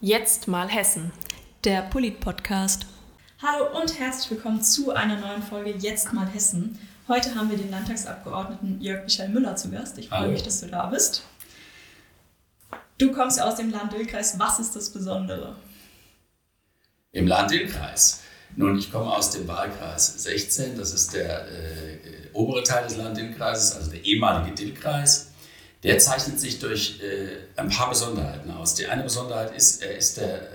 Jetzt mal Hessen. Der Polit-Podcast. Hallo und herzlich willkommen zu einer neuen Folge Jetzt mal Hessen. Heute haben wir den Landtagsabgeordneten Jörg Michael Müller zu Gast. Ich freue Hallo. mich, dass du da bist. Du kommst ja aus dem Land-Dill-Kreis. Was ist das Besondere? Im Land-Dill-Kreis. Nun, ich komme aus dem Wahlkreis 16, das ist der äh, obere Teil des Land-Dill-Kreises, also der ehemalige Dill-Kreis. Der zeichnet sich durch äh, ein paar Besonderheiten aus. Die eine Besonderheit ist, er ist der äh,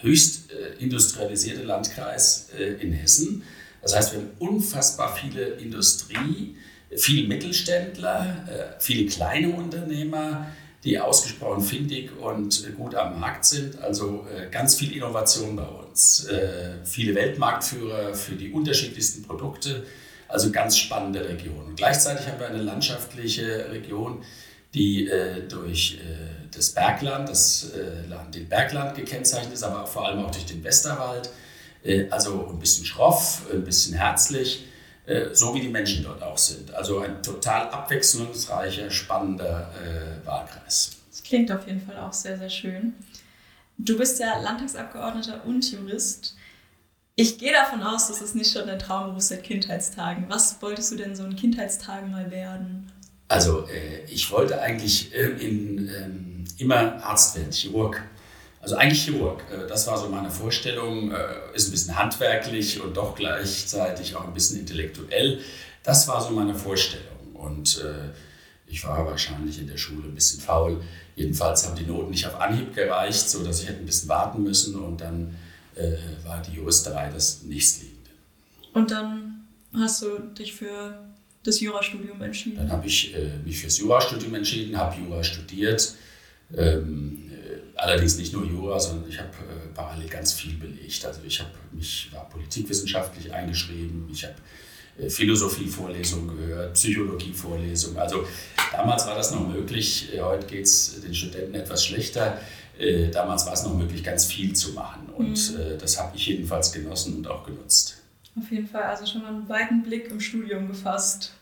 höchst äh, industrialisierte Landkreis äh, in Hessen. Das heißt, wir haben unfassbar viele Industrie, viele Mittelständler, viele kleine Unternehmer, die ausgesprochen findig und gut am Markt sind. Also ganz viel Innovation bei uns. Viele Weltmarktführer für die unterschiedlichsten Produkte. Also ganz spannende Region. Und gleichzeitig haben wir eine landschaftliche Region, die äh, durch äh, das Bergland, das äh, Land, den Bergland gekennzeichnet ist, aber vor allem auch durch den Westerwald. Äh, also ein bisschen schroff, ein bisschen herzlich, äh, so wie die Menschen dort auch sind. Also ein total abwechslungsreicher, spannender äh, Wahlkreis. Das klingt auf jeden Fall auch sehr, sehr schön. Du bist ja Landtagsabgeordneter und Jurist. Ich gehe davon aus, dass es nicht schon dein Traumberuf seit Kindheitstagen. Was wolltest du denn so in Kindheitstagen mal werden? Also äh, ich wollte eigentlich äh, in, ähm, immer Arzt werden, Chirurg. Also eigentlich Chirurg. Äh, das war so meine Vorstellung. Äh, ist ein bisschen handwerklich und doch gleichzeitig auch ein bisschen intellektuell. Das war so meine Vorstellung. Und äh, ich war wahrscheinlich in der Schule ein bisschen faul. Jedenfalls haben die Noten nicht auf Anhieb gereicht, sodass ich hätte ein bisschen warten müssen. Und dann äh, war die Juristerei das nächstliegende. Und dann hast du dich für das Jurastudium entschieden. Dann habe ich äh, mich fürs Jurastudium entschieden, habe Jura studiert. Ähm, äh, allerdings nicht nur Jura, sondern ich habe äh, parallel ganz viel belegt. Also ich habe mich war politikwissenschaftlich eingeschrieben, ich habe äh, Philosophie-Vorlesungen gehört, Psychologie-Vorlesungen. Also damals war das noch möglich. Äh, heute geht es den Studenten etwas schlechter. Damals war es noch möglich, ganz viel zu machen. Und äh, das habe ich jedenfalls genossen und auch genutzt. Auf jeden Fall, also schon mal einen weiten Blick im Studium gefasst.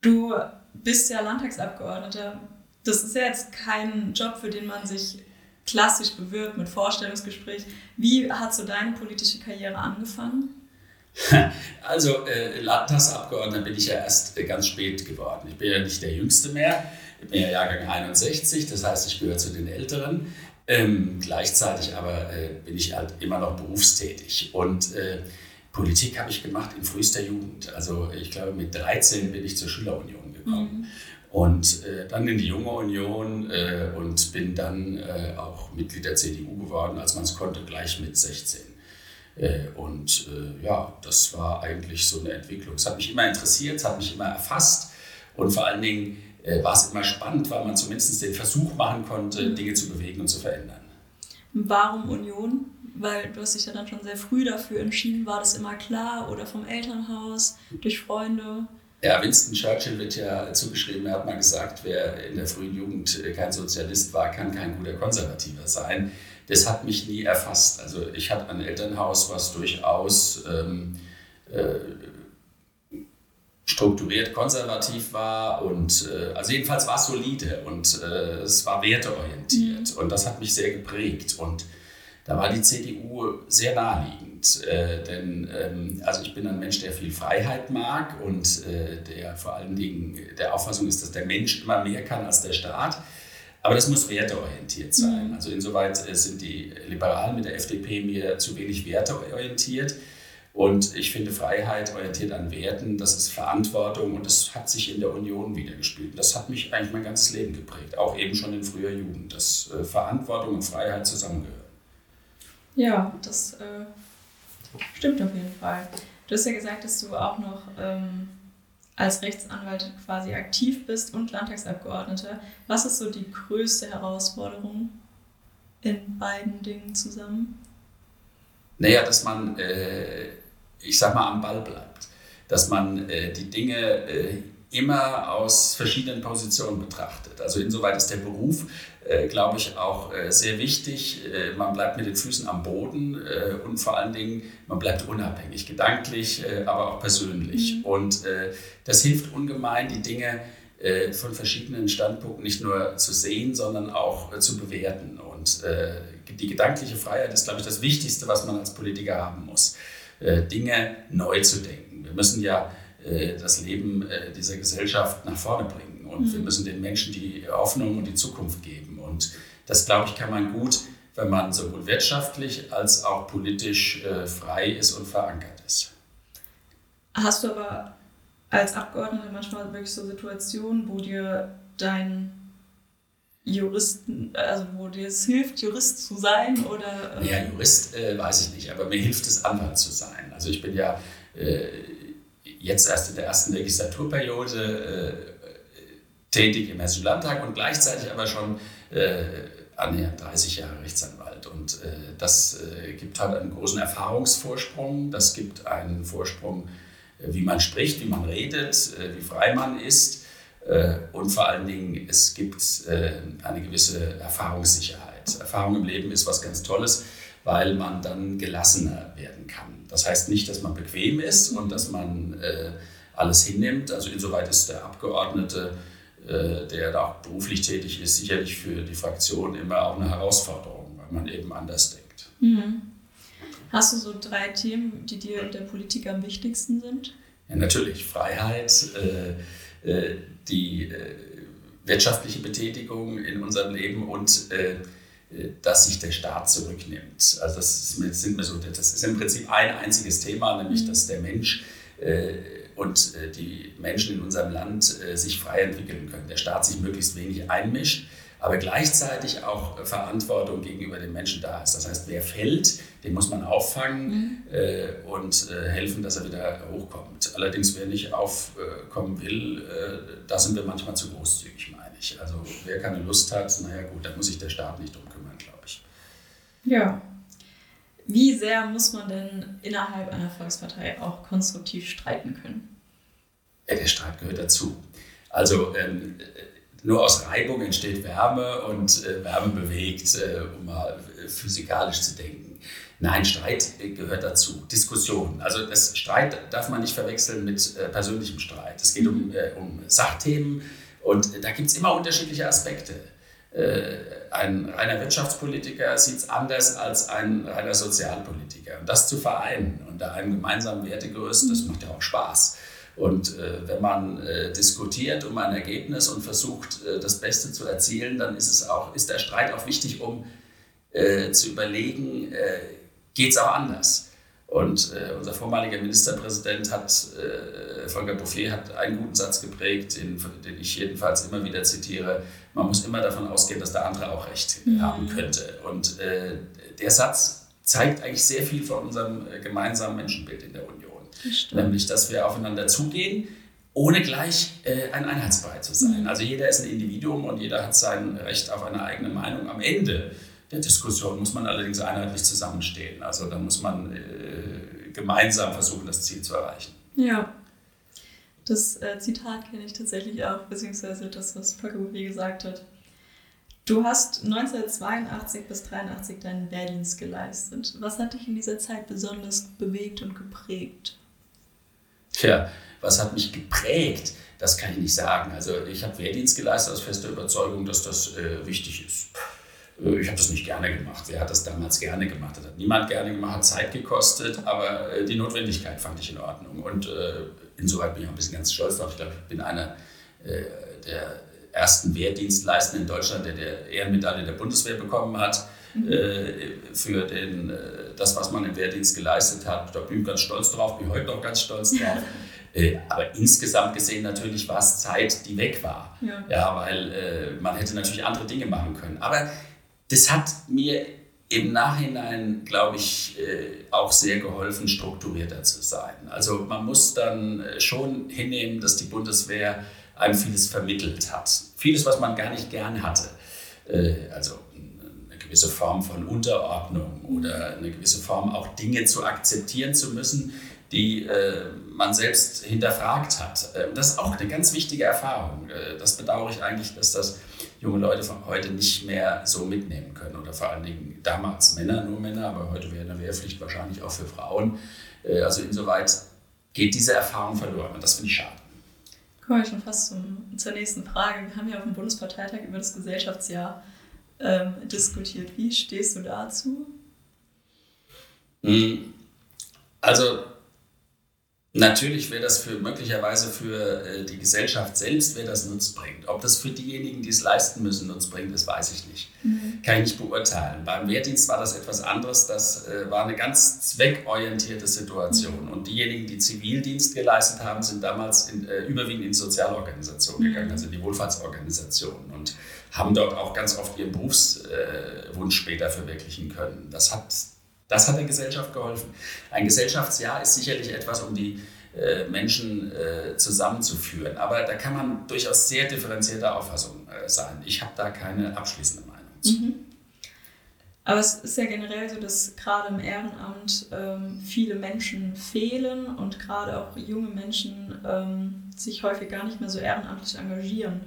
Du bist ja Landtagsabgeordneter. Das ist ja jetzt kein Job, für den man sich klassisch bewirbt mit Vorstellungsgespräch. Wie hat so deine politische Karriere angefangen? Also äh, Landtagsabgeordneter bin ich ja erst äh, ganz spät geworden. Ich bin ja nicht der Jüngste mehr. Ich bin ja Jahrgang 61, das heißt, ich gehöre zu den Älteren. Ähm, gleichzeitig aber äh, bin ich halt immer noch berufstätig. Und äh, Politik habe ich gemacht in frühester Jugend. Also ich glaube, mit 13 bin ich zur Schülerunion gekommen. Mhm. Und äh, dann in die Junge Union äh, und bin dann äh, auch Mitglied der CDU geworden, als man es konnte, gleich mit 16. Äh, und äh, ja, das war eigentlich so eine Entwicklung. Es hat mich immer interessiert, es hat mich immer erfasst und vor allen Dingen war es immer spannend, weil man zumindest den Versuch machen konnte, Dinge zu bewegen und zu verändern. Warum Union? Weil du hast dich ja dann schon sehr früh dafür entschieden. War das immer klar oder vom Elternhaus, durch Freunde? Ja, Winston Churchill wird ja zugeschrieben, er hat mal gesagt, wer in der frühen Jugend äh, kein Sozialist war, kann kein guter Konservativer sein. Das hat mich nie erfasst. Also ich hatte ein Elternhaus, was durchaus ähm, äh, strukturiert konservativ war und äh, also jedenfalls war es solide und äh, es war werteorientiert und das hat mich sehr geprägt und da war die CDU sehr naheliegend, äh, denn ähm, also ich bin ein Mensch, der viel Freiheit mag und äh, der vor allen Dingen der Auffassung ist, dass der Mensch immer mehr kann als der Staat. Aber das muss werteorientiert sein. Also insoweit äh, sind die Liberalen mit der FDP mir zu wenig werteorientiert. Und ich finde, Freiheit orientiert an Werten, das ist Verantwortung und das hat sich in der Union wiedergespielt. Das hat mich eigentlich mein ganzes Leben geprägt, auch eben schon in früher Jugend, dass äh, Verantwortung und Freiheit zusammengehören. Ja, das äh, stimmt auf jeden Fall. Du hast ja gesagt, dass du auch noch ähm, als Rechtsanwalt quasi aktiv bist und Landtagsabgeordneter. Was ist so die größte Herausforderung in beiden Dingen zusammen? Naja, dass man, äh, ich sag mal, am Ball bleibt. Dass man äh, die Dinge äh, immer aus verschiedenen Positionen betrachtet. Also insoweit ist der Beruf, äh, glaube ich, auch äh, sehr wichtig. Äh, man bleibt mit den Füßen am Boden äh, und vor allen Dingen, man bleibt unabhängig, gedanklich, aber auch persönlich. Mhm. Und das hilft ungemein, die Dinge von verschiedenen Standpunkten nicht nur zu sehen, sondern auch zu bewerten. Und die gedankliche Freiheit ist, glaube ich, das Wichtigste, was man als Politiker haben muss. Dinge neu zu denken. Wir müssen ja das Leben dieser Gesellschaft nach vorne bringen und mhm. wir müssen den Menschen die Hoffnung und die Zukunft geben. Und das, glaube ich, kann man gut, wenn man sowohl wirtschaftlich als auch politisch frei ist und verankert ist. Hast du aber als Abgeordneter manchmal wirklich so Situationen, wo dir dein Juristen, also wo dir es hilft, Jurist zu sein oder? Äh ja, Jurist äh, weiß ich nicht, aber mir hilft es, Anwalt zu sein. Also ich bin ja äh, jetzt erst in der ersten Legislaturperiode äh, tätig im Hessischen Landtag und gleichzeitig aber schon äh, annähernd 30 Jahre Rechtsanwalt. Und äh, das gibt halt einen großen Erfahrungsvorsprung, das gibt einen Vorsprung wie man spricht, wie man redet, wie frei man ist. Äh, und vor allen Dingen, es gibt äh, eine gewisse Erfahrungssicherheit. Erfahrung im Leben ist was ganz Tolles, weil man dann gelassener werden kann. Das heißt nicht, dass man bequem ist und dass man alles hinnimmt. Also insoweit ist der Abgeordnete, der da auch beruflich tätig ist, sicherlich für die Fraktion immer auch eine Herausforderung, weil man eben anders denkt. Mhm. Hast du so drei Themen, die dir in der Politik am wichtigsten sind? Ja, natürlich. Freiheit, äh, äh, die äh, wirtschaftliche Betätigung in unserem Leben und äh, äh, dass sich der Staat zurücknimmt. Also das, ist, sind mir so, das ist im Prinzip ein einziges Thema, nämlich mhm. dass der Mensch äh, und die Menschen in unserem Land sich frei entwickeln können. Der Staat sich möglichst wenig einmischt aber gleichzeitig auch Verantwortung gegenüber den Menschen da ist. Das heißt, wer fällt, den muss man auffangen mhm. äh, und äh, helfen, dass er wieder hochkommt. Allerdings, wer nicht aufkommen will, äh, da sind wir manchmal zu großzügig, meine ich. Also wer keine Lust hat, naja gut, da muss sich der Staat nicht drum kümmern, glaube ich. Ja. Wie sehr muss man denn innerhalb einer Volkspartei auch konstruktiv streiten können? Ja, der Streit gehört dazu. Also ähm, nur aus Reibung entsteht Wärme und äh, Wärme bewegt, äh, um mal physikalisch zu denken. Nein, Streit äh, gehört dazu. Diskussion. Also das Streit darf man nicht verwechseln mit äh, persönlichem Streit. Es geht um, äh, um Sachthemen und da gibt es immer unterschiedliche Aspekte. Äh, ein reiner Wirtschaftspolitiker sieht es anders als ein reiner Sozialpolitiker. Und das zu vereinen unter einem gemeinsamen Wertegerüst, das macht ja auch Spaß. Und äh, wenn man äh, diskutiert um ein Ergebnis und versucht, äh, das Beste zu erzielen, dann ist, es auch, ist der Streit auch wichtig, um äh, zu überlegen, äh, geht es auch anders. Und äh, unser vormaliger Ministerpräsident hat, Volker Bouffier hat einen guten Satz geprägt, den, den, ich jedenfalls immer wieder zitiere. Man muss immer davon ausgehen, dass der andere auch recht mhm. haben könnte. Und der Satz zeigt eigentlich sehr viel von unserem gemeinsamen Menschenbild in der Union. Nämlich, dass wir aufeinander zugehen, ohne gleich äh, ein Einheitsbrei zu sein. Mhm. Also jeder ist ein Individuum und jeder hat sein Recht auf eine eigene Meinung. Am Ende der Diskussion muss man allerdings einheitlich zusammenstehen. Also da muss man äh, gemeinsam versuchen, das Ziel zu erreichen. Ja. Das äh, Zitat kenne ich tatsächlich auch, beziehungsweise das, was Volker Bouvier gesagt hat. Du hast 1982 bis 1983 deinen Wehrdienst geleistet. Was hat dich in dieser Zeit besonders bewegt und geprägt? Tja, was hat mich geprägt? Das kann ich nicht sagen. Also ich habe Wehrdienst geleistet aus fester Überzeugung, dass das äh, wichtig ist. Äh, ich habe das nicht gerne gemacht. Wer hat das damals gerne gemacht? Das hat niemand gerne gemacht, hat Zeit gekostet, aber äh, die Notwendigkeit fand ich in Ordnung. Und äh, insoweit bin ich auch ein bisschen ganz stolz darauf. Ich glaube, ich bin einer äh, der ersten Wehrdienstleistenden in Deutschland, der der Ehrenmedaille der Bundeswehr bekommen hat. Mhm. für den, das, was man im Wehrdienst geleistet hat. Da bin ich ganz stolz drauf, bin heute noch ganz stolz drauf. aber insgesamt gesehen natürlich war es Zeit, die weg war. Ja, ja weil äh, man hätte natürlich andere Dinge machen können. Aber das hat mir im Nachhinein, glaube ich, äh, auch sehr geholfen, strukturierter zu sein. Also man muss dann schon hinnehmen, dass die Bundeswehr einem vieles vermittelt hat. Vieles, was man gar nicht gern hatte. Also gewisse Form von Unterordnung oder eine gewisse Form auch Dinge zu akzeptieren zu müssen, die äh, man selbst hinterfragt hat. Äh, das ist auch eine ganz wichtige Erfahrung. Äh, das bedauere ich eigentlich, dass das junge Leute von heute nicht mehr so mitnehmen können. Oder vor allen Dingen damals Männer, nur Männer, aber heute wäre eine Wehrpflicht wahrscheinlich auch für Frauen. Äh, also insoweit geht diese Erfahrung verloren und das finde ich schade. Kommen wir schon fast zum, zur nächsten Frage. Wir haben ja auf dem Bundesparteitag über das Gesellschaftsjahr ähm, diskutiert. Wie stehst du dazu? Hm. Also Natürlich wäre das für möglicherweise für äh, die Gesellschaft selbst wäre das nutzbringend. Ob das für diejenigen, die es leisten müssen, nutzbringend ist, weiß ich nicht. Mhm. Kann ich nicht beurteilen. Beim Wehrdienst war das etwas anderes. Das äh, war eine ganz zweckorientierte Situation. Mhm. Und diejenigen, die Zivildienst geleistet haben, sind damals in, äh, überwiegend in Sozialorganisationen mhm. gegangen, also in die Wohlfahrtsorganisationen und haben dort auch ganz oft ihren Berufswunsch später verwirklichen können. Das hat das hat der Gesellschaft geholfen. Ein Gesellschaftsjahr ist sicherlich etwas, um die äh, Menschen äh, zusammenzuführen. Aber da kann man durchaus sehr differenzierter Auffassung äh, sein. Ich habe da keine abschließende Meinung zu. Mhm. Aber es ist ja generell so, dass gerade im Ehrenamt ähm, viele Menschen fehlen und gerade auch junge Menschen ähm, sich häufig gar nicht mehr so ehrenamtlich engagieren.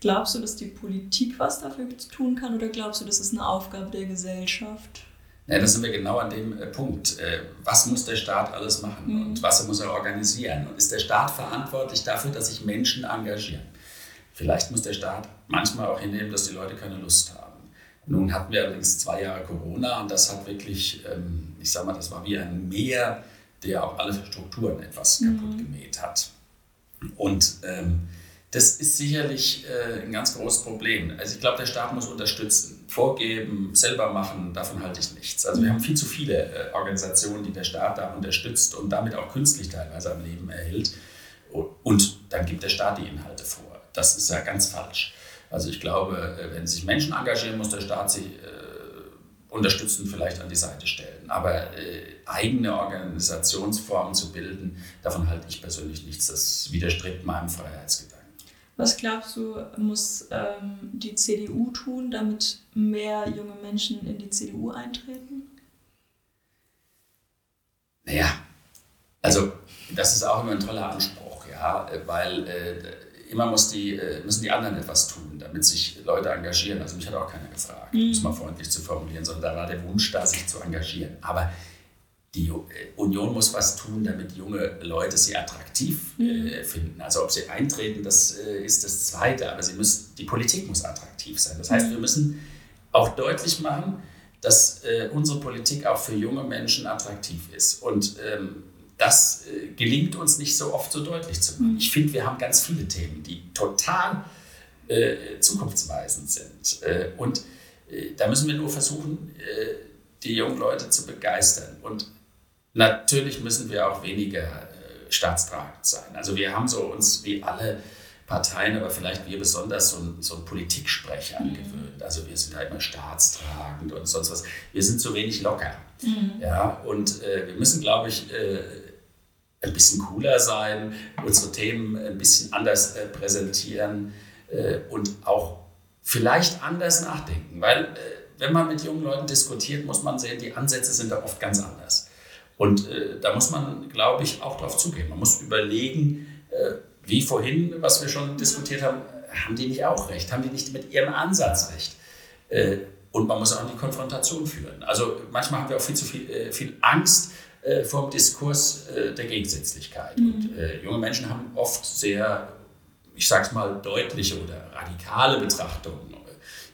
Glaubst du, dass die Politik was dafür tun kann oder glaubst du, das ist eine Aufgabe der Gesellschaft? Ja, da sind wir genau an dem äh, Punkt. Äh, was muss der Staat alles machen mhm. und was muss er organisieren? Und ist der Staat verantwortlich dafür, dass sich Menschen engagieren? Vielleicht muss der Staat manchmal auch hinnehmen, dass die Leute keine Lust haben. Nun hatten wir allerdings zwei Jahre Corona und das hat wirklich, ähm, ich sag mal, das war wie ein Meer, der auch alle Strukturen etwas mhm. kaputt gemäht hat. Und ähm, das ist sicherlich äh, ein ganz großes Problem. Also ich glaube, der Staat muss unterstützen. Vorgeben, selber machen, davon halte ich nichts. Also wir haben viel zu viele äh, Organisationen, die der Staat da unterstützt und damit auch künstlich teilweise am Leben erhält. Und dann gibt der Staat die Inhalte vor. Das ist ja ganz falsch. Also ich glaube, äh, wenn sich Menschen engagieren, muss der Staat sie äh, unterstützen, vielleicht an die Seite stellen. Aber äh, eigene Organisationsformen zu bilden, davon halte ich persönlich nichts. Das widerstrebt meinem Freiheitsgedanken. Was glaubst du, muss ähm, die CDU tun, damit mehr junge Menschen in die CDU eintreten? Naja, also das ist auch immer ein toller Anspruch, ja, weil äh, immer muss die, äh, müssen die anderen etwas tun, damit sich Leute engagieren. Also mich hat auch keiner gefragt, mhm. um es mal freundlich zu formulieren, sondern da war der Wunsch da, sich zu engagieren. Aber die äh, Union muss was tun, damit junge Leute sie attraktiv äh, mhm. finden. Also ob sie eintreten, das äh, ist das Zweite, aber sie müssen, die Politik muss attraktiv sein. Das heißt, mhm. wir müssen auch deutlich machen, dass äh, unsere Politik auch für junge Menschen attraktiv ist. Und ähm, das äh, gelingt uns nicht so oft so deutlich zu machen. Mhm. Ich finde, wir haben ganz viele Themen, die total äh, zukunftsweisend sind. und da müssen wir nur versuchen, die jungen Leute zu begeistern. Und Natürlich müssen wir auch weniger äh, staatstragend sein. Also wir haben so uns wie alle Parteien, aber vielleicht wir besonders so so einen Politiksprecher mhm. angewöhnt. Also wir sind halt immer staatstragend und sonst was. Wir sind zu wenig locker. Mhm. Ja, und äh, wir müssen, glaube ich, äh, ein bisschen cooler sein, unsere Themen ein bisschen anders äh, präsentieren äh, und auch vielleicht anders nachdenken. Weil äh, wenn man mit jungen Leuten diskutiert, muss man sehen, die Ansätze sind da oft ganz anders. Und äh, da muss man, glaube ich, auch darauf zugehen. Man muss überlegen, äh, wie vorhin, was wir schon diskutiert haben, haben die nicht auch recht? Haben die nicht mit ihrem Ansatz recht? Äh, und man muss auch in die Konfrontation führen. Also manchmal haben wir auch viel zu viel, äh, viel Angst äh, vor dem Diskurs äh, der Gegensätzlichkeit. Mhm. Und junge Menschen haben oft sehr, ich sage es mal, deutliche oder radikale Betrachtungen.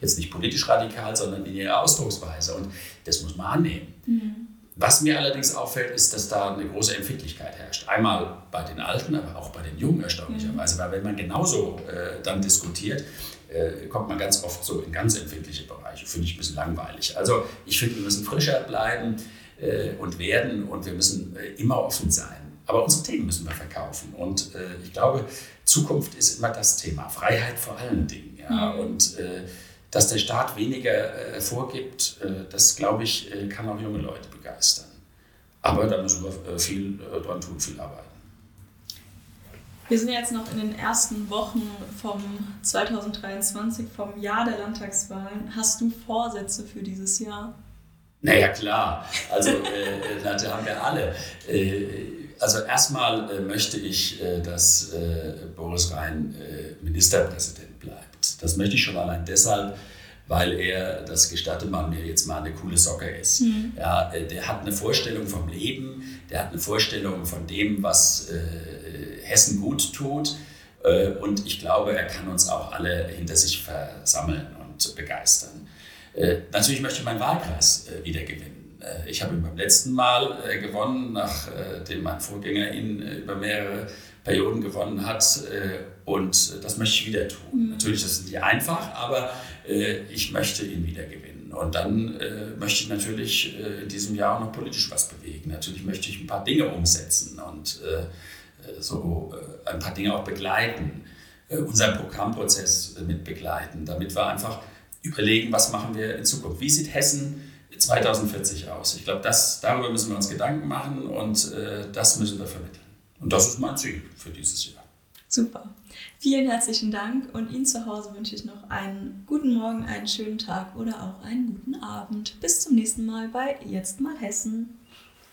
Jetzt nicht politisch radikal, sondern in ihrer Ausdrucksweise. Und das muss man annehmen. Mhm. Was mir allerdings auffällt, ist, dass da eine große Empfindlichkeit herrscht. Einmal bei den Alten, aber auch bei den Jungen erstaunlicherweise. Mhm. Weil wenn man genauso äh, dann diskutiert, äh, kommt man ganz oft so in ganz empfindliche Bereiche. Finde ich ein bisschen langweilig. Also ich finde, wir müssen frischer bleiben äh, und werden und wir müssen äh, immer offen sein. Aber unsere Themen müssen wir verkaufen. Und äh, ich glaube, Zukunft ist immer das Thema. Freiheit vor allen Dingen. Ja? Mhm. Und äh, dass der Staat weniger vorgibt, das glaube ich, kann auch junge Leute begeistern. Aber da müssen wir äh, viel äh, dran tun, viel arbeiten. Wir sind jetzt noch in den ersten Wochen vom 2023, vom Jahr der Landtagswahlen. Hast du Vorsätze für dieses Jahr? Naja, klar. Also, äh, das haben wir alle. also, erstmal möchte ich, dass Boris Rhein Ministerpräsident bleibt. Das möchte ich schon allein deshalb, weil er, das gestatte man mir jetzt mal, eine coole Socke ist. Mhm. Ja, äh, der hat eine Vorstellung vom Leben, der hat eine Vorstellung von dem, was äh, Hessen gut tut. Äh, und ich glaube, er kann uns auch alle hinter sich versammeln und begeistern. Äh, natürlich möchte ich meinen Wahlkreis äh, wieder gewinnen. Ich habe ihn beim letzten Mal gewonnen, nachdem mein Vorgänger ihn über mehrere Perioden gewonnen hat. Und das möchte ich wieder tun. Mhm. Natürlich, das ist nicht einfach, aber ich möchte ihn wieder gewinnen. Und dann möchte ich natürlich in diesem Jahr auch noch politisch was bewegen. Natürlich möchte ich ein paar Dinge umsetzen und so ein paar Dinge auch begleiten, unseren Programmprozess mit begleiten, damit wir einfach überlegen, was machen wir in Zukunft. Wie sieht Hessen 2040 aus? Ich glaube, darüber müssen wir uns Gedanken machen und äh, das müssen wir vermitteln. Und das ist mein Ziel für dieses Jahr. Super. Vielen herzlichen Dank und Ihnen zu Hause wünsche ich noch einen guten Morgen, einen schönen Tag oder auch einen guten Abend. Bis zum nächsten Mal bei Jetzt mal Hessen.